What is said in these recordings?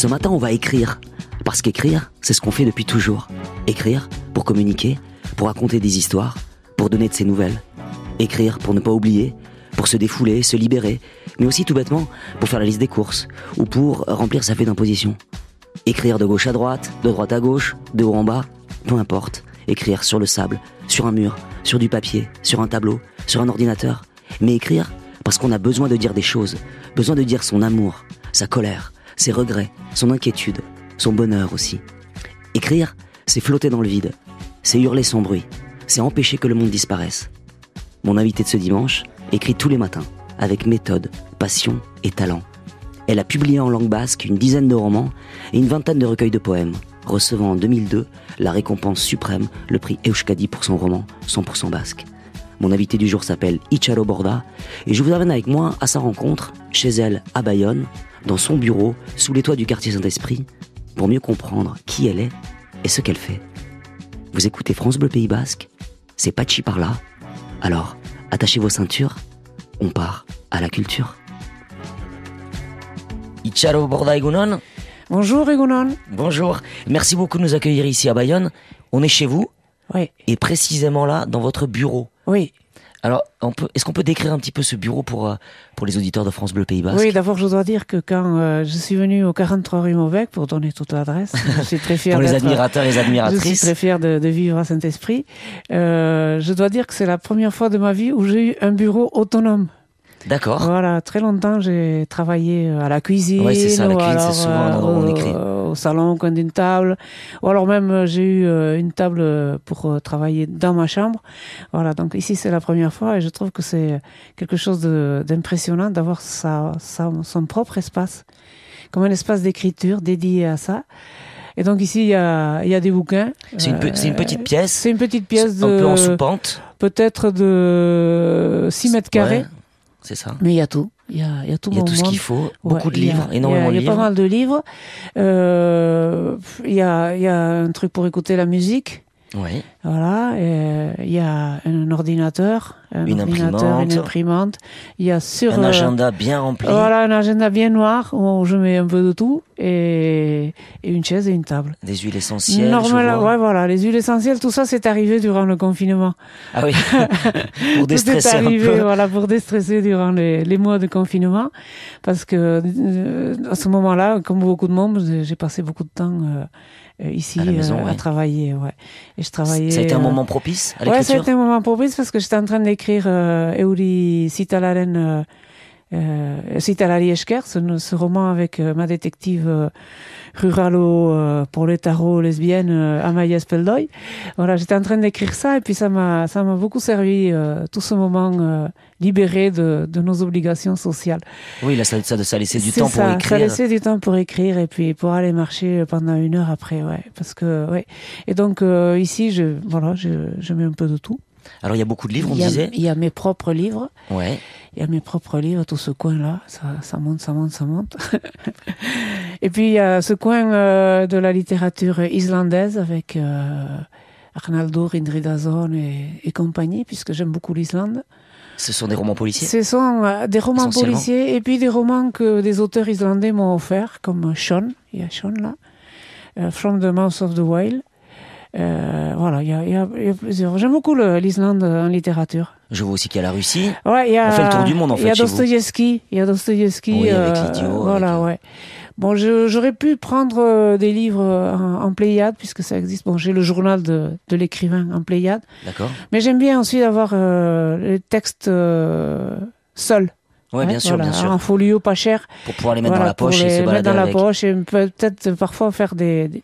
Ce matin, on va écrire. Parce qu'écrire, c'est ce qu'on fait depuis toujours. Écrire pour communiquer, pour raconter des histoires, pour donner de ses nouvelles. Écrire pour ne pas oublier, pour se défouler, se libérer, mais aussi tout bêtement pour faire la liste des courses ou pour remplir sa feuille d'imposition. Écrire de gauche à droite, de droite à gauche, de haut en bas, peu importe. Écrire sur le sable, sur un mur, sur du papier, sur un tableau, sur un ordinateur. Mais écrire parce qu'on a besoin de dire des choses, besoin de dire son amour, sa colère, ses regrets, son inquiétude, son bonheur aussi. Écrire, c'est flotter dans le vide, c'est hurler sans bruit, c'est empêcher que le monde disparaisse. Mon invité de ce dimanche écrit tous les matins, avec méthode, passion et talent. Elle a publié en langue basque une dizaine de romans et une vingtaine de recueils de poèmes, recevant en 2002 la récompense suprême, le prix Euskadi pour son roman 100% basque. Mon invité du jour s'appelle Icharo Borda et je vous amène avec moi à sa rencontre chez elle à Bayonne, dans son bureau, sous les toits du quartier Saint-Esprit, pour mieux comprendre qui elle est et ce qu'elle fait. Vous écoutez France Bleu Pays Basque, c'est Pachi par là. Alors, attachez vos ceintures, on part à la culture. Icharo Borda Egunon Bonjour Egunon. Bonjour, merci beaucoup de nous accueillir ici à Bayonne. On est chez vous Oui. et précisément là, dans votre bureau. Oui. Alors, est-ce qu'on peut décrire un petit peu ce bureau pour, euh, pour les auditeurs de France Bleu Pays Basque? Oui, d'abord je dois dire que quand euh, je suis venue au 43 rue Mauvec pour donner toute l'adresse, je suis très fière Pour les admirateurs et les Je suis admiratrices. très fière de, de vivre à Saint-Esprit. Euh, je dois dire que c'est la première fois de ma vie où j'ai eu un bureau autonome. D'accord. Voilà, très longtemps j'ai travaillé euh, à la cuisine. Ouais, c'est ça, la cuisine, c'est souvent un endroit où on écrit. Au salon, au coin d'une table. Ou alors même euh, j'ai eu euh, une table euh, pour euh, travailler dans ma chambre. Voilà, donc ici c'est la première fois et je trouve que c'est quelque chose de- d'impressionnant d'avoir sa, sa- son propre espace, comme un espace d'écriture dédié à ça. Et donc ici il y a, il y a des bouquins. C'est une, pe- c'est une petite pièce. C'est une petite pièce un peu en de sous-pente. peut-être de 6 mètres carrés. Ouais, c'est ça. Mais il y a tout. Il y a, il y a tout Il y a tout ce qu'il faut. Ouais, Beaucoup de livres, a- énormément de Il y a livres. pas mal de livres. Euh, Il y, a, il y a un truc pour écouter la musique. Ouais. Voilà. Il y a un ordinateur. Un Une ordinateur, imprimante. Une imprimante. Il y a sur. Un euh, agenda bien rempli. Voilà, un agenda bien noir où je mets un peu de tout. Et, et une chaise et une table. Des huiles essentielles. Normal, ouais, voilà, les huiles essentielles, tout ça, c'est arrivé durant le confinement. Ah oui. pour Tout est déstresser un arrivé, peu. voilà, pour déstresser durant les, les mois de confinement, parce que euh, à ce moment-là, comme beaucoup de monde, j'ai- passé beaucoup de temps euh, ici À la maison, euh, à ouais. travailler, ouais. Et je travaillais. Ça a été un euh, moment propice à Ouais, ça a l'écriture. été un moment propice parce que j'étais en train d'écrire euh, Euri Citalaren, euh, euh, Citalari Esker, ce, ce roman avec euh, ma détective euh, ruralo euh, pour les tarots lesbiennes euh, Amaya Speldoy. Voilà, j'étais en train d'écrire ça et puis ça m'a ça m'a beaucoup servi euh, tout ce moment libéré de, de nos obligations sociales. Oui, là, ça, ça, ça laissait du C'est temps pour ça, Ça écrire. laissait du temps pour écrire et puis pour aller marcher pendant une heure après, ouais. Parce que, ouais. Et donc, ici, je, voilà, je, je mets un peu de tout. Alors, il y a beaucoup de livres, on il, a, disait. il y a mes propres livres. Ouais. Il y a mes propres livres, tout ce coin-là. Ça, ça monte, ça monte, ça monte. et puis, il y a ce coin euh, de la littérature islandaise avec euh, Arnaldo Rindridazon et, et compagnie, puisque j'aime beaucoup l'Islande. Ce sont des romans policiers. Ce sont euh, des romans policiers et puis des romans que des auteurs islandais m'ont offert, comme Sean, il y a Sean là, euh, From the Mouth of the Whale. Euh, voilà, il y a, y a- y a plusieurs. J'aime beaucoup l'Islande en littérature. Je vois aussi qu'il y a la Russie. Ouais, il y a, On fait le tour du monde, en Il y a fait. Dostoïevski, il y a Dostoïevski. Oui, euh, Voilà, avec- ouais. Bon, j'aurais pu prendre euh, des livres en, en Pléiade, puisque ça existe. Bon, j'ai le journal de, de l'écrivain en Pléiade. D'accord. Mais j'aime bien aussi avoir euh, les textes euh, seuls. Ouais, bien sûr, voilà, bien sûr. En folio, pas cher. Pour pouvoir les mettre Voilà, dans la pour poche et les se mettre balader dans la avec. poche et peut-être parfois faire des, des-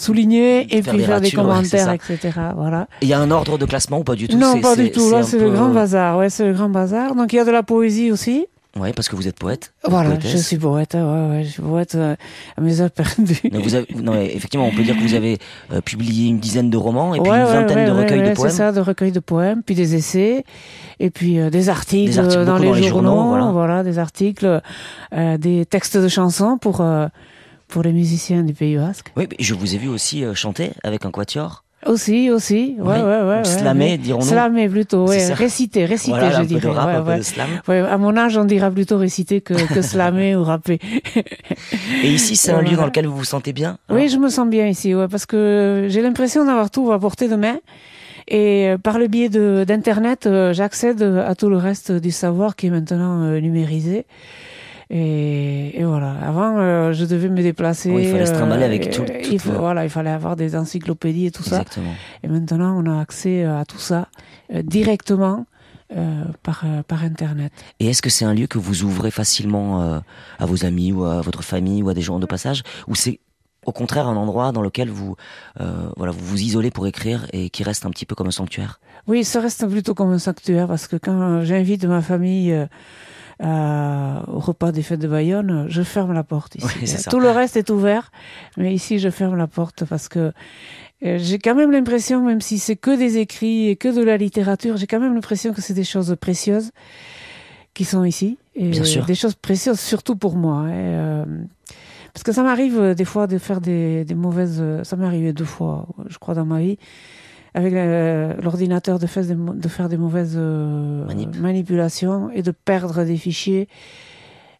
souligner et puis faire des ouais, commentaires, etc. Voilà. Il y a un ordre de classement ou pas du tout? Non, pas du tout. Là, c'est le grand bazar. Ouais, c'est le grand bazar. Donc il y a de la poésie aussi. Ouais, parce que vous êtes poète. Voilà, poétesse. je suis poète. Ouais, ouais, je suis poète euh, à mes heures perdues. Mais vous avez, non, effectivement, on peut dire que vous avez euh, publié une dizaine de romans et puis Ouais, une vingtaine de recueils de poèmes. C'est ça, de recueils de poèmes, puis des essais, et puis euh, des articles, Des articles, dans, les dans les journaux, voilà. des articles, des textes de chansons pour pour les musiciens du Pays Basque. Oui, mais je vous ai vu aussi euh, chanter avec un quatuor. Aussi, aussi. Ouais, ouais, ouais. Slammer, dirons-nous. Slammer plutôt, ouais. Réciter, réciter, voilà, je un dirais. Peu de rap, ouais, un ouais. peu de slam. Ouais, à mon âge, on dira plutôt réciter que, que slammer ou rapper. Et ici, c'est un lieu dans lequel vous vous sentez bien Oui, je me sens bien ici, ouais, parce que j'ai l'impression d'avoir tout à portée de main. Et euh, par le biais d'Internet, euh, j'accède à tout le reste du savoir qui est maintenant numérisé. Et, et, voilà. Avant, euh, je devais me déplacer. Oui, il fallait se trimballer avec tout. il, faut, voilà, il fallait avoir des encyclopédies et tout Exactement. ça. Et maintenant, on a accès à tout ça euh, directement euh, par, par Internet. Et est-ce que c'est un lieu que vous ouvrez facilement à vos amis ou à votre famille ou à des gens de passage Ou c'est au contraire un endroit dans lequel vous, voilà, vous vous isolez pour écrire et qui reste un petit peu comme un sanctuaire? Oui, ça reste plutôt comme un sanctuaire parce que quand j'invite ma famille euh, au repas des fêtes de Bayonne, je ferme la porte ici. Oui, Tout le reste est ouvert, mais ici je ferme la porte parce que euh, j'ai quand même l'impression, même si c'est que des écrits et que de la littérature, j'ai quand même l'impression que c'est des choses précieuses qui sont ici. Et Bien sûr. Des choses précieuses, surtout pour moi. Hein, euh, parce que ça m'arrive euh, des fois de faire des, des mauvaises... Ça m'est arrivé deux fois, je crois, dans ma vie avec l'ordinateur de, faire des, de faire des mauvaises euh, Manip. manipulations et de perdre des fichiers.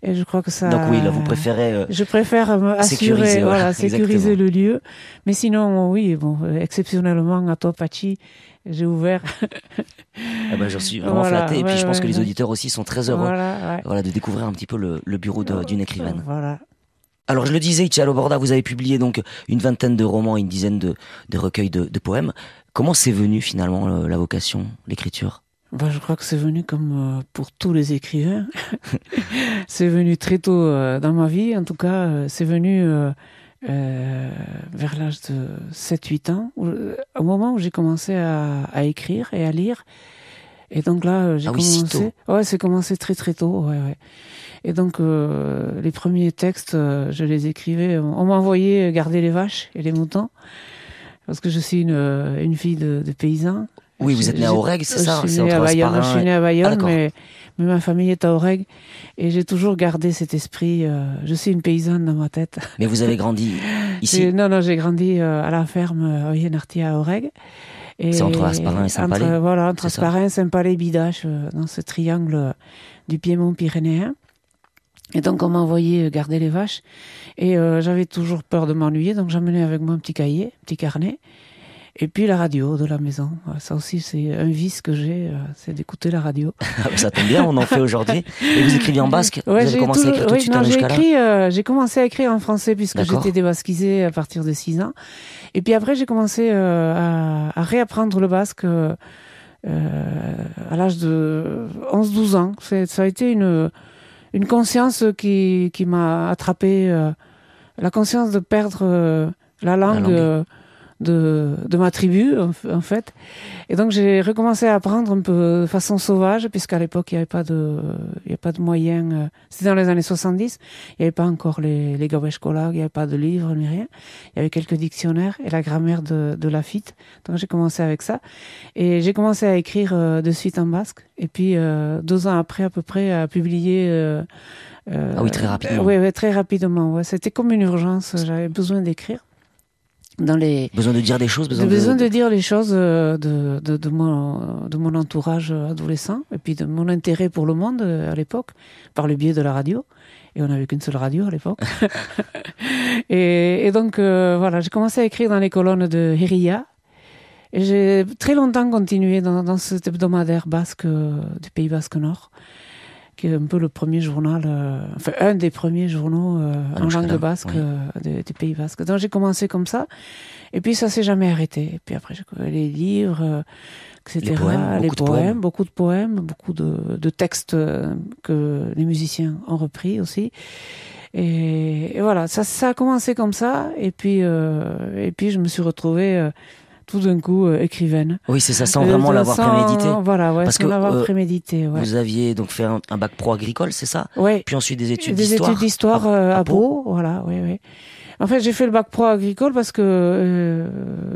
Et je crois que ça. Donc oui, là vous préférez. Euh, je préfère assurer, sécuriser, voilà, voilà, sécuriser le lieu. Mais sinon, oui, bon, exceptionnellement à Topachi, j'ai ouvert. ah ben, J'en suis vraiment Voilà, flatté. Et puis ouais, je pense ouais, que les auditeurs aussi sont très heureux Voilà, ouais. voilà, de découvrir un petit peu le, le bureau d'une écrivaine. Voilà. Alors je le disais, Italo Borda, vous avez publié donc une vingtaine de romans, une dizaine de, de recueils de, de poèmes. Comment c'est venu finalement le- la vocation, l'écriture? Bah, je crois que c'est venu comme euh, pour tous les écrivains. c'est venu très tôt euh, dans ma vie. En tout cas, euh, c'est venu vers l'âge de 7-8 ans, où, au moment où j'ai commencé à, à écrire et à lire. Et donc là, j'ai Ah oui, si commencé. Ouais, c'est commencé très très tôt. Ouais, ouais. Et donc les premiers textes, je les écrivais. On m'envoyait garder les vaches et les moutons parce que je suis une, euh, une fille de, de paysan. Oui, vous êtes né à Aurègue, c'est je ça suis C'est née à entre Bayonne, je suis née à Bayonne, Ah, mais, mais ma famille est à Aurègue. Et j'ai toujours gardé cet esprit. euh, je suis une paysanne dans ma tête. Mais vous avez grandi ici? Non, non, j'ai grandi euh, à la ferme euh, Oyenarty à. Et C'est entre Asparin et Saint-Palais, Voilà, entre Asparin, Saint-Palais, Bidache, dans ce triangle du Piémont pyrénéen. Et donc, on m'a envoyé euh, garder les vaches. Et euh, j'avais toujours peur de m'ennuyer, donc j'amenais avec moi un petit cahier, un petit carnet. Et puis la radio de la maison. Ça aussi, c'est un vice que j'ai, euh, c'est d'écouter la radio. Ah, Ça tombe bien, on en fait aujourd'hui. Et vous écriviez en basque? Vous Ouais, avez j'ai commencé à écrire tout de oui, suite non, j'ai écrit, euh, j'ai commencé à écrire en français puisque j'étais débasquisée à partir de 6 ans. Et puis après, j'ai commencé euh, à, à réapprendre le basque euh, à l'âge de 11-12 ans. Ça a été une, une conscience qui, qui m'a attrapé, euh, la conscience de perdre euh, la langue, langue. De, de ma tribu, en, fait. Et donc j'ai recommencé à apprendre un peu de façon sauvage, puisqu'à l'époque il n'y avait pas de, il y avait pas de moyens. euh, C'était dans les années 70. Il n'y avait pas encore les, les gabeshkola, il n'y avait pas de livres ni rien. Il y avait quelques dictionnaires et la grammaire de, de Lafitte. Donc j'ai commencé avec ça. Et j'ai commencé à écrire euh, de suite en basque. Et puis euh, deux ans après à peu près à publier. euh, euh, Ah oui, très rapidement. Oui, ouais, très rapidement. Ouais. C'était comme une urgence. J'avais besoin d'écrire dans les Besoin de dire des choses, besoin de... besoin de dire les choses euh, de, de, de, mon, de mon entourage adolescent et puis de mon intérêt pour le monde euh, à l'époque, par le biais de la radio. Et on n'avait qu'une seule radio à l'époque. et, et donc, euh, voilà, j'ai commencé à écrire dans les colonnes de Hiria. Et j'ai très longtemps continué dans, dans cet hebdomadaire basque euh, du Pays Basque Nord, qui est un peu le premier journal, euh, enfin un des premiers journaux euh, en langue basque oui. euh, du Pays Basque. Donc j'ai commencé comme ça. Et puis ça s'est jamais arrêté. Et puis après, les livres, etc. Les poèmes, Les beaucoup de poèmes. beaucoup de poèmes, beaucoup de, de textes que les musiciens ont repris aussi. Et, et voilà, ça, ça a commencé comme ça. Et puis, et puis je me suis retrouvée tout d'un coup euh, écrivaine. Oui, c'est ça, sans vraiment Euh, l'avoir prémédité. Voilà, ouais, Parce sans que, l'avoir euh, prémédité. Ouais. Vous aviez donc fait un, un bac pro agricole, c'est ça? Ouais. Puis ensuite des études des d'histoire études d'histoire à- euh, à à, Pau. Voilà, oui, oui. En fait, j'ai fait le bac pro agricole parce que euh,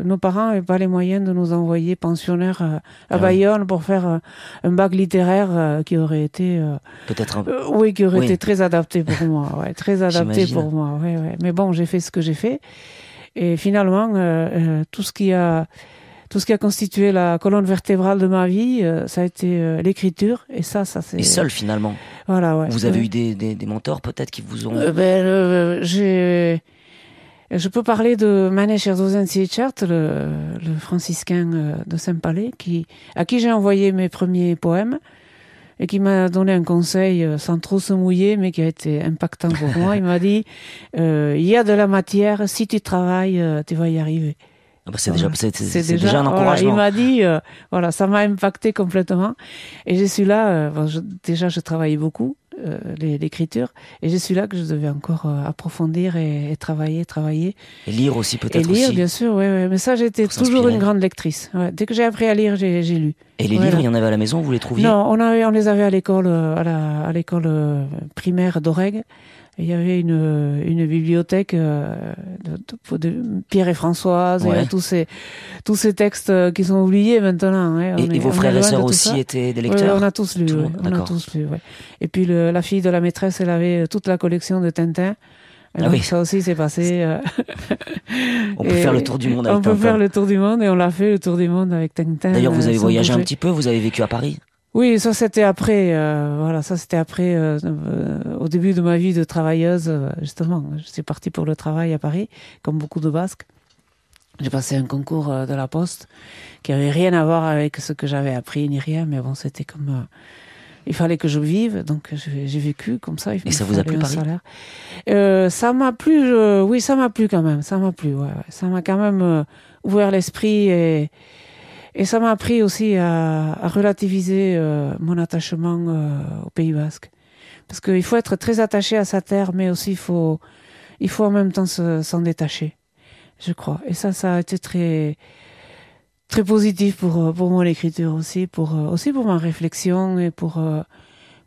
nos parents n'avaient pas les moyens de nous envoyer pensionnaires euh, à Ah oui. Bayonne pour faire euh, un bac littéraire qui aurait été, euh, Peut-être un peu. oui, qui aurait Oui. été très adapté pour moi, ouais, très adapté pour moi, ouais, ouais. Mais bon, j'ai fait ce que j'ai fait. Et finalement, tout ce qui a tout ce qui a constitué la colonne vertébrale de ma vie, ça a été l'écriture. Et ça, ça c'est. Et seul finalement. Voilà, ouais. Vous avez eu des, des, des mentors peut-être qui vous ont. ben, j'ai je peux parler de Manesh Erdogan le, le franciscain euh, de Saint-Palais, qui, à qui j'ai envoyé mes premiers poèmes et qui m'a donné un conseil euh, sans trop se mouiller, mais qui a été impactant pour moi. Il m'a dit euh, il y a de la matière, si tu travailles, tu vas y arriver. Ah bah, c'est déjà, c'est, déjà, un encouragement. il m'a dit, voilà, ça m'a impacté complètement. Et je suis là, déjà, je travaillais beaucoup. Euh, l'écriture. Et je suis là que je devais encore euh, approfondir et, travailler, travailler. Et lire aussi peut-être. Et lire, bien sûr, oui. Ouais. Mais ça, j'étais toujours une grande lectrice. Dès que j'ai appris à lire, j'ai lu. Et les livres, il y en avait à la maison, vous les trouviez? Non, on, avait, on les avait à l'école, euh, à l'école primaire d'Oreg. Il y avait une, une bibliothèque euh, de, de, Pierre et Françoise, et tous ces, tous ces textes euh, qui sont oubliés maintenant. Hein. Et, vos frères et sœurs aussi étaient des lecteurs On a tous lu, on a tous lu. Et puis le, la fille de la maîtresse, elle avait toute la collection de Tintin. Ah oui. Ça aussi, c'est passé. Euh, on peut faire le tour du monde avec On peut faire le tour du monde et on l'a fait le tour du monde avec Tintin. D'ailleurs, vous avez voyagé un petit peu, vous avez vécu à Paris oui, ça c'était après. Euh, voilà, ça c'était après. Euh, euh, au début de ma vie de travailleuse, justement, je suis partie pour le travail à Paris, comme beaucoup de Basques. J'ai passé un concours de la Poste qui avait rien à voir avec ce que j'avais appris ni rien, mais bon, c'était comme il fallait que je vive, donc j'ai vécu comme ça. Et ça vous a plu Paris? euh, Ça m'a plu, oui, ça m'a plu quand même, ça m'a plu, ouais, ça m'a quand même ouvert l'esprit et, et ça m'a appris aussi à, relativiser euh, mon attachement euh, au Pays Basque. Parce qu'il faut être très attaché à sa terre, mais aussi il faut, en même temps s'en détacher, je crois. Et ça, ça a été très, très positif pour, pour mon écriture aussi, pour, aussi pour ma réflexion et pour,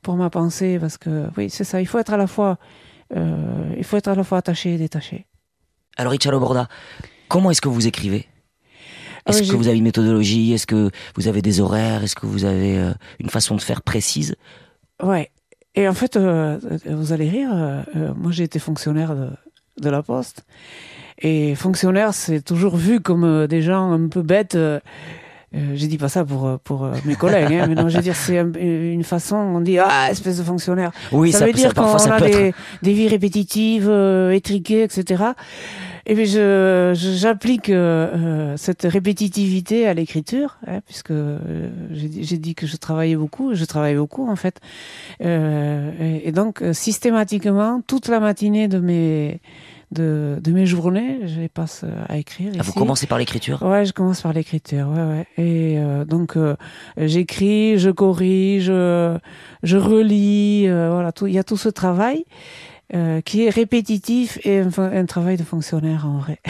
pour ma pensée, parce que oui, c'est ça, il faut être à la fois, euh, il faut être à la fois attaché et détaché. Alors, Richard Borda, comment est-ce que vous écrivez? Est-ce que vous avez une méthodologie? Est-ce que vous avez des horaires? Est-ce que vous avez euh, une façon de faire précise? Ouais. Et en fait, euh, vous allez rire, euh, moi j'ai été fonctionnaire de, de, la Poste. Et fonctionnaire, c'est toujours vu comme des gens un peu bêtes. Euh, j'ai dit pas ça pour pour mes collègues, hein, mais non, je veux dire c'est une façon. On dit ah espèce de fonctionnaire. Oui, ça, veut dire qu'on a des, des, vies répétitives, étriquées, etc. Et puis je j'applique euh, euh, cette répétitivité à l'écriture, hein, puisque euh, j'ai dit que je travaillais beaucoup, je travaille beaucoup en fait, euh, et, et, donc systématiquement toute la matinée de mes de, de mes journées, je les passe à écrire. Ah, vous commencez par l'écriture? Ouais, je commence par l'écriture, ouais, ouais. Et donc j'écris, je corrige, je relis, voilà, tout. Il y a tout ce travail. Euh, qui est répétitif et un, un, travail de fonctionnaire en vrai.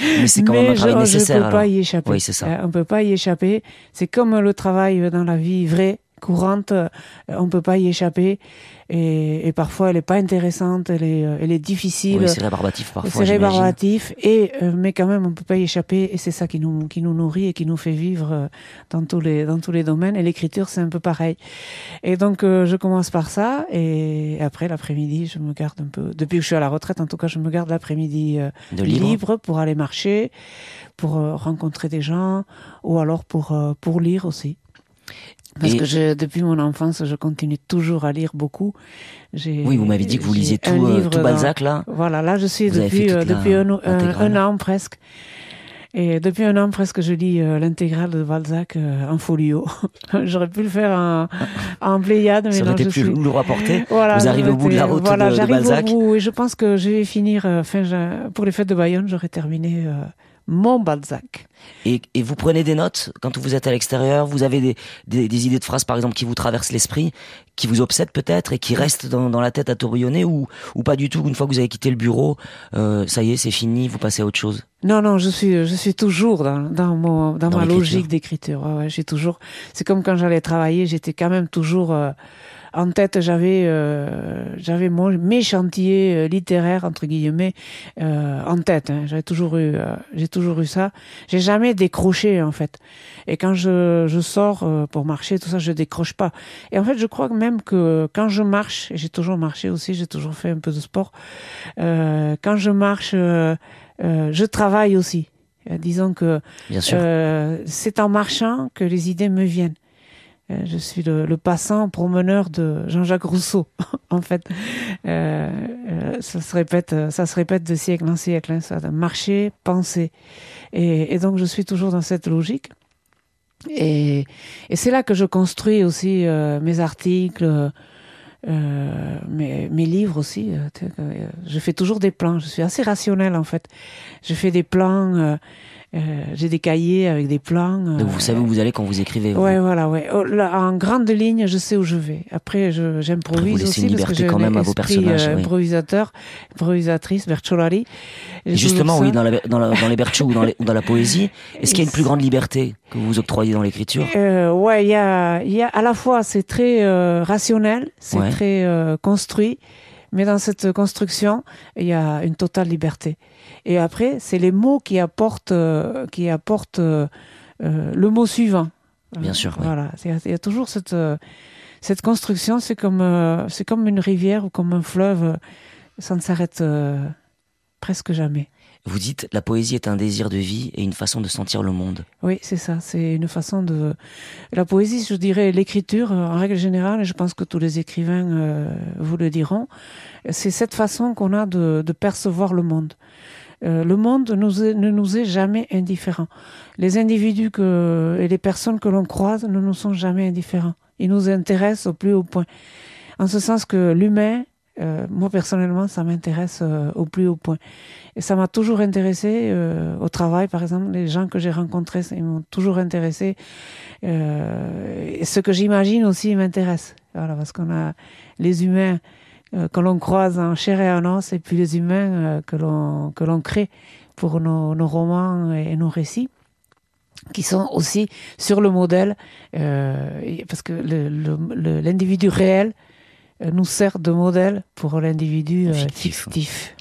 Mais c'est quand même un travail nécessaire. On ne peut pas y échapper. Oui, c'est ça. Euh, on peut pas y échapper. C'est comme le travail dans la vie vraie courante, euh, on peut pas y échapper. Et, et parfois, elle est pas intéressante, elle est, euh, elle est difficile. Oui, c'est rébarbatif parfois. C'est rébarbatif, et euh, mais quand même, on peut pas y échapper. Et c'est ça qui nous, qui nous nourrit et qui nous fait vivre dans tous les, dans tous les domaines. Et l'écriture, c'est un peu pareil. Et donc, je commence par ça, et après l'après-midi, je me garde un peu. Depuis que je suis à la retraite, en tout cas, je me garde l'après-midi libre. libre pour aller marcher, pour rencontrer des gens, ou alors pour pour lire aussi. Parce que je, depuis mon enfance, je continue toujours à lire beaucoup. Oui, vous m'avez dit que vous lisiez tout, euh, tout Balzac, là. Voilà, là, je suis depuis, euh, depuis un, un, an presque. Et depuis un an presque, je lis euh, l'intégrale de Balzac en folio. J'aurais pu le faire en, en pléiade, mais Ça non, je plus suis... rapporter. Voilà, vous arrivez au bout de la route voilà, de, de Balzac. Au bout, et je pense que je vais finir, fin, pour les fêtes de Bayonne, j'aurai terminé mon Balzac. Et, et, vous prenez des notes quand vous êtes à l'extérieur Vous avez des, des, des, idées de phrases, par exemple, qui vous traversent l'esprit, qui vous obsèdent peut-être et qui restent dans, dans, la tête à tourbillonner ou, ou pas du tout Une fois que vous avez quitté le bureau, euh, ça y est, c'est fini, vous passez à autre chose? Non, non, je suis, je suis toujours dans, dans, mon, dans, ma logique d'écriture. Ouais, ouais, j'ai toujours. C'est comme quand j'allais travailler, j'étais quand même toujours. Euh, en tête, j'avais euh, j'avais mes chantiers euh, littéraires entre guillemets euh, en tête. Hein. J'avais toujours eu euh, j'ai toujours eu ça. J'ai jamais décroché en fait. Et quand je, je sors euh, pour marcher, tout ça, je décroche pas. Et en fait, je crois même que quand je marche, j'ai toujours marché aussi, j'ai toujours fait un peu de sport. quand je marche euh, je travaille aussi. Euh, disons que euh, c'est en marchant que les idées me viennent. Euh, je suis le, le passant promeneur de Jean-Jacques Rousseau, en fait. Euh, euh, ça se répète, euh, ça se répète de siècle en siècle, hein, ça, de marcher, penser. Et, et donc je suis toujours dans cette logique. Et, et c'est là que je construis aussi euh, mes articles, euh, mes, mes livres aussi. euh, euh, je fais toujours des plans. Je suis assez rationnel en fait. Je fais des plans. Euh, euh, J'ai des cahiers avec des plans. Donc euh, vous savez où vous allez quand vous écrivez. vous. Ouais, voilà, ouais. Oh, en grande ligne, je sais où je vais. Après, vous j'improvise laissez aussi une parce que quand même à vos personnages, euh, oui. improvisateur, improvisatrice, Bercholari. Et justement, oui, dans, la, dans, la- dans les bertchous ou dans, les- ou dans la poésie, est-ce qu'il y a une plus grande liberté que vous octroyez dans l'écriture? Euh, ouais, il y a, il y a à la fois c'est très euh, rationnel, c'est Ouais. très euh, construit, mais dans cette construction, il y a une totale liberté. Et après, c'est les mots qui apportent, euh, qui apportent euh, euh, le mot suivant. Bien sûr, oui. Voilà, il y, a- toujours cette cette construction. C'est comme euh, c'est comme une rivière ou comme un fleuve. Ça ne s'arrête presque jamais. Vous dites, la poésie est un désir de vie et une façon de sentir le monde. Oui, c'est ça. C'est une façon de. La poésie, je dirais, l'écriture, euh, en règle générale, et je pense que tous les écrivains euh, vous le diront, c'est cette façon qu'on a de, de percevoir le monde. Euh, le monde ne nous est jamais indifférent. Les individus que, et les personnes que l'on croise ne nous sont jamais indifférents. Ils nous intéressent au plus haut point. En ce sens que l'humain, euh, moi personnellement, ça m'intéresse euh, au plus haut point. Et ça m'a toujours intéressé euh, au travail, par exemple, les gens que j'ai rencontrés, ils m'ont toujours intéressé. Ce que j'imagine aussi m'intéresse. Voilà, parce qu'on a les humains que l'on croise en chair et en os, et puis les humains que l'on que l'on crée pour nos, romans et nos récits qui sont aussi sur le modèle, parce que l'individu réel nous sert de modèle pour l'individu euh, Fictif. fictif.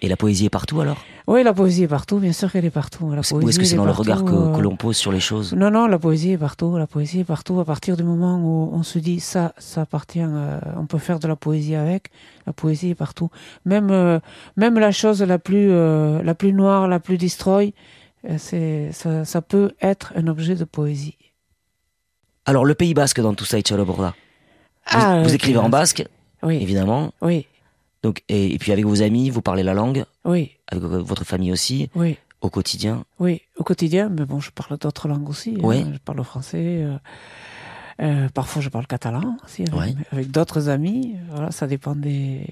Et la poésie est partout alors? Oui, la poésie est partout, bien sûr qu'elle est partout. La Ou est-ce poésie, que c'est dans est le regard que, euh, que l'on pose sur les choses? Non, non, la poésie est partout. La poésie est partout. À partir du moment où on se dit ça, ça appartient, euh, on peut faire de la poésie avec. La poésie est partout. Même, euh, même la chose la plus, euh, la plus noire, la plus destroy, euh, c'est, ça, ça peut être un objet de poésie. Alors, le Pays Basque dans tout ça, Itchalo Borda? Vous, Ah, vous euh, écrivez en basque, Oui, évidemment. oui, Donc, et, et puis avec vos amis, vous parlez la langue, oui, avec votre famille aussi, oui. au quotidien. Oui, au quotidien, mais bon, je parle d'autres langues aussi. hein. Ouais. Je parle le français. euh, euh, parfois, je parle catalan aussi avec, Ouais. avec d'autres amis. Voilà, ça dépend des,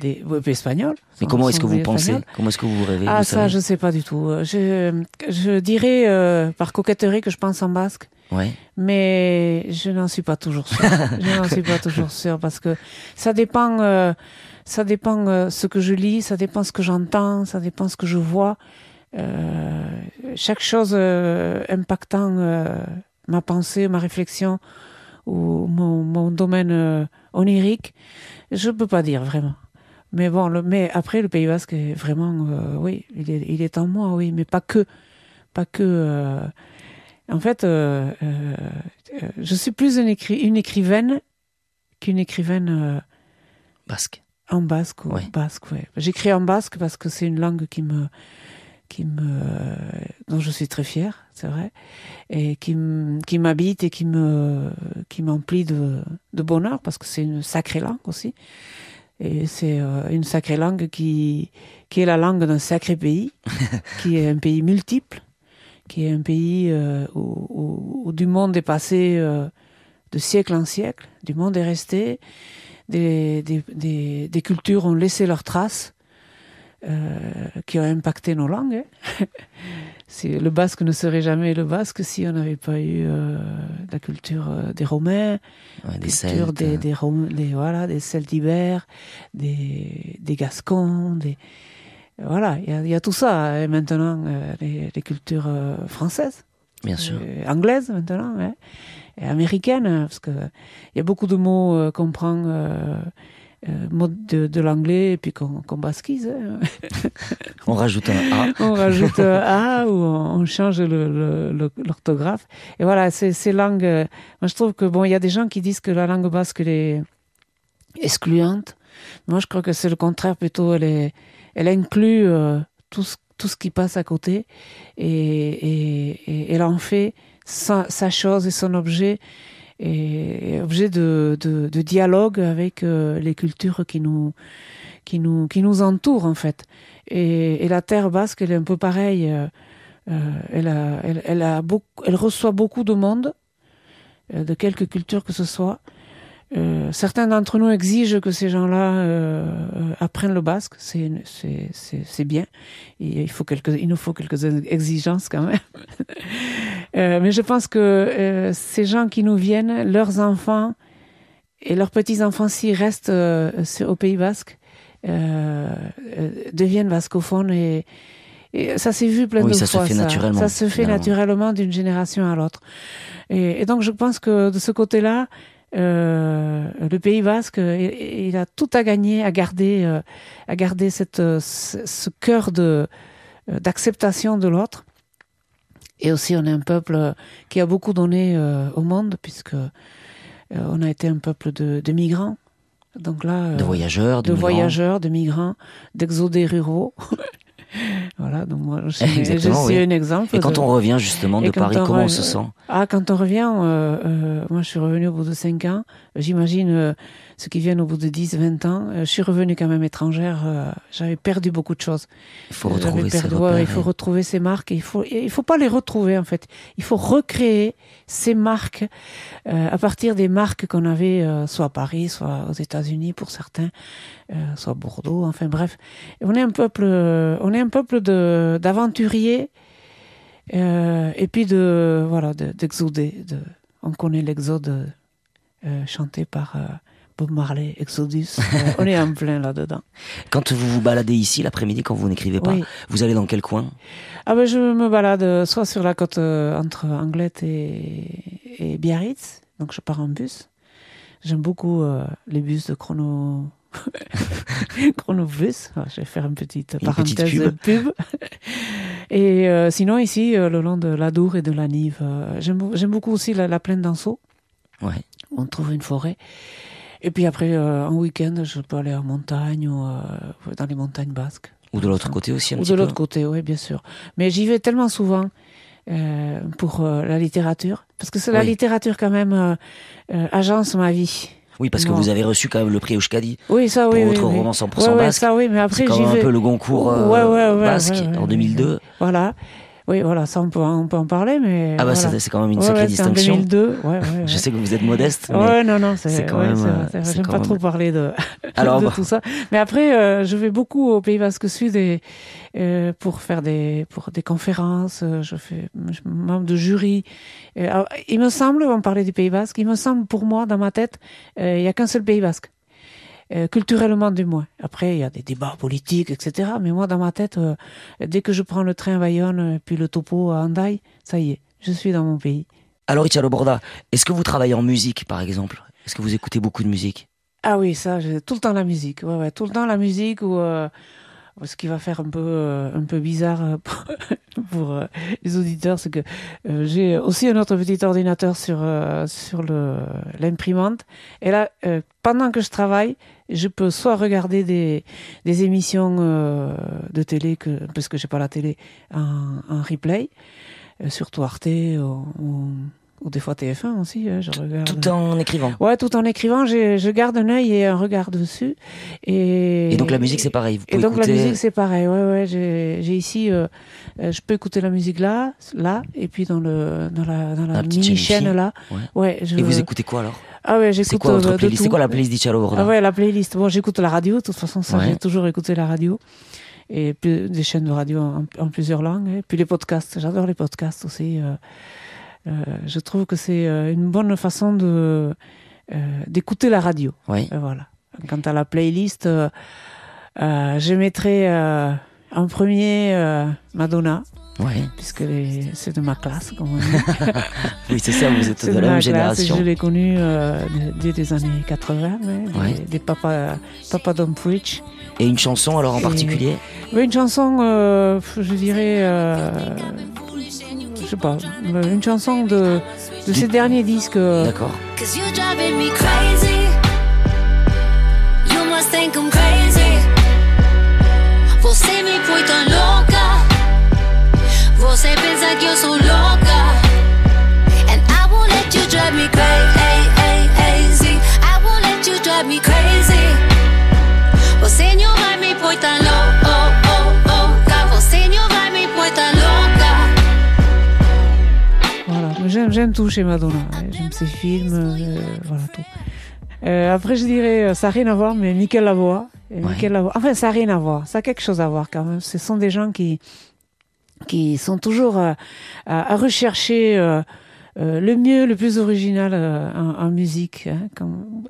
des ouais, puis espagnol. Mais comment est-ce que vous pensez. Comment est-ce que vous rêvez Ah, vous ça, je sais pas du tout. Je, je dirais euh, par coquetterie que je pense en basque, Ouais. mais je n'en suis pas toujours sûre. je n'en suis pas toujours sûre parce que ça dépend. euh, ça dépend euh, ce que je lis, ça dépend ce que j'entends, ça dépend ce que je vois. Euh, chaque chose euh, impactant euh, ma pensée, ma réflexion ou mon, mon domaine euh, onirique, je peux pas dire vraiment. Mais bon, le, mais après le Pays Basque est vraiment, euh, oui, il est, il est en moi, oui, mais pas que, pas que. euh, en fait, euh, je suis plus une, écri- une écrivaine qu'une écrivaine Basque. en basque ou basque, ouais. J'écris en basque parce que c'est une langue qui me, qui me, dont je suis très fière, c'est vrai, et qui, m'habite et qui me, qui m'emplit de, de bonheur parce que c'est une sacrée langue aussi. Et c'est euh, une sacrée langue qui, qui est la langue d'un sacré pays, qui est un pays multiple, qui est un pays euh, où, où- où du monde est passé euh, de siècle en siècle, du monde est resté, des, des, des, des cultures ont laissé leurs traces, qui ont impacté nos langues. hein. Le basque ne serait jamais le basque si on n'avait pas eu euh, la culture euh, des Romains, Ouais, des culture Celtes. des, des, Rom- des- voilà, des Celtibères, des, des Gascons, des, voilà, il y a, il y a tout ça hein, maintenant, euh, les, les cultures euh, françaises, Bien sûr. euh, anglaises maintenant, hein, et américaines, parce que il y a beaucoup de mots euh, qu'on prend euh, mots de, de l'anglais et puis qu'on qu'on basquise. hein. On rajoute un A. on rajoute un A ou on on change le- le- le- l'orthographe. Et voilà, ces, ces langues. euh, Moi, je trouve que bon, il y a des gens qui disent que la langue basque elle est excluante. Moi, je crois que c'est le contraire plutôt. Elle est, elle inclut euh, tout ce- tout ce qui passe à côté et, et, et elle en fait sa, sa, chose et son objet et objet de, de, de dialogue avec euh, les cultures qui nous qui nous qui nous entourent en fait. Et, et la terre basque elle est un peu pareille euh, euh, elle a elle, a beaucoup elle reçoit beaucoup de monde euh, de quelque culture que ce soit euh, certains d'entre nous exigent que ces gens-là euh, apprennent le basque, c'est c'est bien. Et il faut quelques, il nous faut quelques exigences quand même. euh, mais je pense que euh, ces gens qui nous viennent, leurs enfants et leurs petits enfants s'ils restent euh, au Pays Basque, deviennent bascophones et, et ça s'est vu plein oui, de ça fois. Se fait ça. naturellement, ça se fait naturellement d'une génération à l'autre. Et, et donc je pense que de ce côté-là, euh, le Pays Basque, il, il, a tout à gagner à garder, euh, à garder cette, ce, ce cœur de d'acceptation de l'autre. Et aussi, on est un peuple qui a beaucoup donné euh, au monde, puisque euh, on a été un peuple de, de migrants. Donc là, de voyageurs, de, de voyageurs, de migrants, d'exodés ruraux. voilà, donc moi, je suis, je suis un exemple. Et quand de... on revient justement de Paris, on comment on se sent? Ah, quand on revient, euh, euh, moi je suis revenu au bout de 5 ans. J'imagine euh, ceux qui viennent au bout de 10, 20 ans. je suis revenue quand même étrangère. euh, J'avais perdu beaucoup de choses. Il faut retrouver perdu, ses repères, Il faut retrouver ses marques. Et il faut, il faut pas les retrouver en fait. Il faut recréer ces marques euh, à partir des marques qu'on avait euh, soit à Paris, soit aux États-Unis pour certains, euh, soit Bordeaux. Enfin bref, on est un peuple, on est un peuple de d'aventuriers euh, et puis de voilà d'exodés. De, on connaît l'exode euh, chanté par euh, Bob Marley, Exodus. on est en plein là-dedans. Quand vous vous baladez ici l'après-midi, quand vous n'écrivez pas, oui. vous allez dans quel coin? Ah ben, Je me balade soit sur la côte euh, entre Anglette et, et Biarritz, donc je pars en bus. J'aime beaucoup euh, les bus de chrono. Chronobus, ah, je vais faire une petite une parenthèse petite pub. pub. Et euh, sinon ici, euh, le long de l'Adour et de la Nive, euh, j'aime beaucoup aussi la, la plaine d'Anceau. Ouais. On trouve une forêt. Et puis après, euh, en week-end, je peux aller en montagne ou euh, dans les montagnes basques. Ou de l'autre côté aussi un Ou petit de l'autre côté, oui, bien sûr. Mais j'y vais tellement souvent euh, pour euh, la littérature, parce que c'est Oui. la littérature quand même euh, agence ma vie. Oui, parce que vous avez reçu quand même le prix Euskadi Oui, ça, pour oui, votre oui, oui. roman 100% Ouais, ouais, basque. ça, oui, mais après C'est quand j'y même un vais. peu le Goncourt Ouais, ouais, ouais, basque en ouais. 2002. Voilà. Oui, voilà, ça on peut, on peut en parler, mais. Ah bah voilà. c'est quand même une Ouais, sacrée ouais, c'est en distinction. 2002. Ouais, ouais, ouais. Je sais que vous êtes modeste, mais Ouais, non, non, c'est quand même, euh, J'aime pas même- trop parler de, Alors, de bah- tout ça. Mais après, euh, je vais beaucoup au Pays Basque Sud et, euh, pour faire des pour des conférences. euh, Je fais je suis membre de jury. Euh, alors, il me semble, on parlait du Pays Basque, il me semble pour moi dans ma tête, euh, il y a qu'un seul Pays Basque. Euh, culturellement du moins. Après, il y a des débats politiques, etc. Mais moi, dans ma tête, euh, dès que je prends le train à Bayonne, euh, puis le topo à Hendaye, ça y est, je suis dans mon pays. Alors Italo Borda, est-ce que vous travaillez en musique par exemple? Est-ce que vous écoutez beaucoup de musique? Ah oui, ça, tout le temps la musique. Ouais, ouais, tout le temps la musique ou euh, ce qui va faire un peu euh, un peu bizarre euh, pour, euh, les auditeurs, c'est que j'ai aussi un autre petit ordinateur sur sur l'imprimante. Et là, pendant que je travaille, je peux soit regarder des des émissions de télé parce que j'ai pas la télé en, replay, surtout Arte ou, ou des fois TF1 aussi. hein, je regarde. Tout en écrivant. Ouais, tout en écrivant, je garde un œil et un regard dessus. Et, Et donc la musique c'est pareil. Vous Et donc la musique c'est pareil. Ouais, ouais. J'ai ici, euh, euh, je peux écouter la musique là, là, et puis dans le dans la dans la mini chaîne là. Ouais. Ouais. Je, Et vous écoutez quoi alors? Ah ouais, C'est j'écoute quoi votre euh, playlist? C'est quoi la playlist d'Italo Borda Ah ouais, la playlist. Bon, j'écoute la radio. De toute façon, ça, Ouais. j'ai toujours écouté la radio. Et des chaînes de radio en, en plusieurs langues. Et puis les podcasts. J'adore les podcasts aussi. euh, je trouve que c'est euh, une bonne façon de euh, d'écouter la radio. Oui. Euh, voilà. Quant à la playlist, euh, euh, je mettrai euh, en premier euh, Madonna, Ouais. puisque les- c'est de ma classe, comme on dit. Oui, c'est ça, vous êtes C'est de la même classe, génération. Je l'ai connue euh, dès des années 80, ouais, des, Ouais. des Papa, Papa Don't Preach. Et une chanson alors en Et- particulier? Une chanson, euh, je dirais, euh, je sais pas, une chanson de, de ses derniers disques. euh, D'accord. Cause you're driving me. Você põe tão louca. And I won't let you drive me crazy. I won't let you drive me crazy. Você não vai me pôr tão louca. J'aime, tout chez Madonna. J'aime ses films, euh, voilà tout. Euh, après, je dirais, euh, ça n'a rien à voir, mais Michael Lavoie. Ouais. Lavoie- Enfin, ça n'a rien à voir. Ça a quelque chose à voir quand même. Ce sont des gens qui, qui sont toujours à, à rechercher euh, le mieux, le plus original en, en musique. hein. Comme,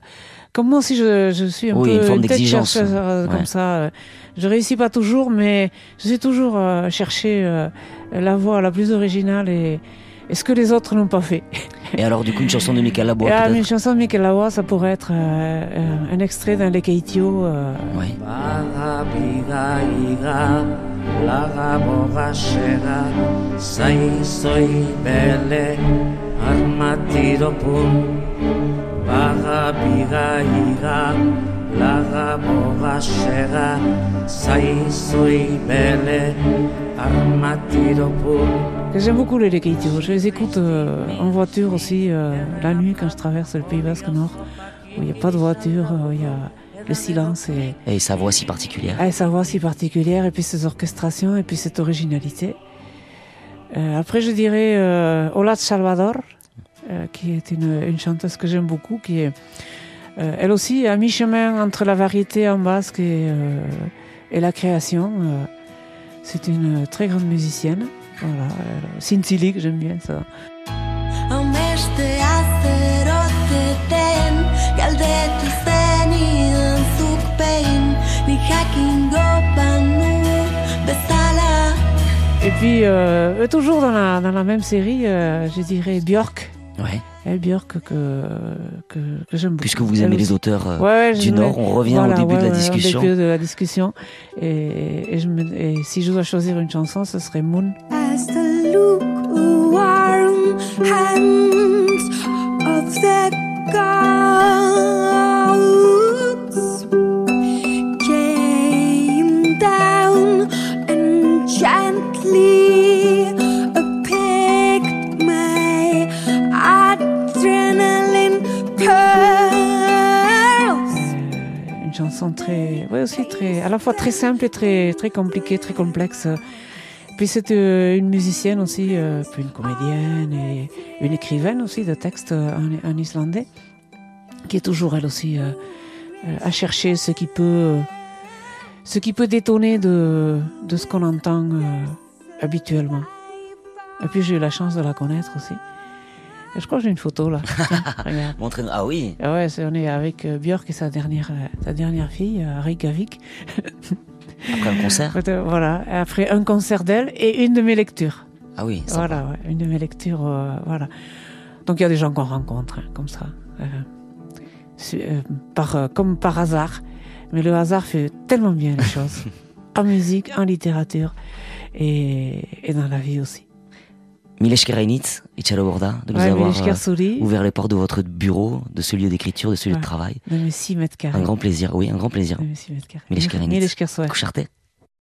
comme moi aussi, je, je suis un Oui, peu une forme d'exigence. chercheuse, euh, Ouais. comme ça. Je réussis pas toujours, mais je suis toujours euh, chercher euh, la voix la plus originale et, et ce que les autres n'ont pas fait. Et alors, du coup, une chanson de Michael ah, une chanson de Michael ça pourrait être euh, euh, un extrait d'un Les Keitio. euh, Ouais. Barabiga iga, laga borrachera, zaizoi bele, J'aime beaucoup les Les Keitio. Je les écoute euh, en voiture aussi euh, la nuit quand je traverse le Pays Basque Nord, où il n'y a pas de voiture, euh, où il y a le silence et, Et sa voix si particulière. ah, et sa voix si particulière, et puis ses orchestrations, et puis cette originalité. Euh, après, je dirais euh, Ola Salvador, euh, qui est une, une chanteuse que j'aime beaucoup, qui est euh, elle aussi à mi-chemin entre la variété en basque et, euh, et la création. Euh, c'est une très grande musicienne. Voilà, Cintilig, j'aime bien ça. Et puis, toujours dans la, dans la même série, je dirais Björk. Ouais. Elle, Björk, que, que, que j'aime beaucoup. Puisque vous aimez les auteurs euh, Ouais, ouais, du Nord, on revient Voilà, au début ouais, de la discussion. Au début de la discussion. Et, et, je me, et si je dois choisir une chanson, ce serait Moon. As the look warm hands of the gods Très, ouais, aussi très, à la fois très simple et très, très compliquée, très complexe. Puis c'est euh, une musicienne aussi, euh, puis une comédienne et une écrivaine aussi de textes euh, en, en islandais, qui est toujours elle aussi à chercher ce qui peut, ce qui peut détonner de, de ce qu'on entend habituellement. Et puis j'ai eu la chance de la connaître aussi. Je crois que j'ai une photo là. Tiens, regarde. Montrez-nous- Ah oui, Ah ouais, c'est- on est avec euh, Björk et sa dernière, euh, sa dernière fille, euh, Reykjavik. après un concert. Voilà, après un concert d'elle et une de mes lectures. Ah oui, sympa. Voilà, ouais, une de mes lectures, euh, voilà. Donc il y a des gens qu'on rencontre, hein, comme ça. par, comme par hasard. Mais le hasard fait tellement bien les choses. en musique, en littérature et, et dans la vie aussi. Milesh Kerainitz et Chalo Borda, de nous Ouais, avoir euh, ouvert les portes de votre bureau, de ce lieu d'écriture, de ce lieu Ouais. de travail. de mes 6 mètres carrés. Un grand plaisir, oui, un grand plaisir. De mes 6 mètres carrés. Milesh. Coucharté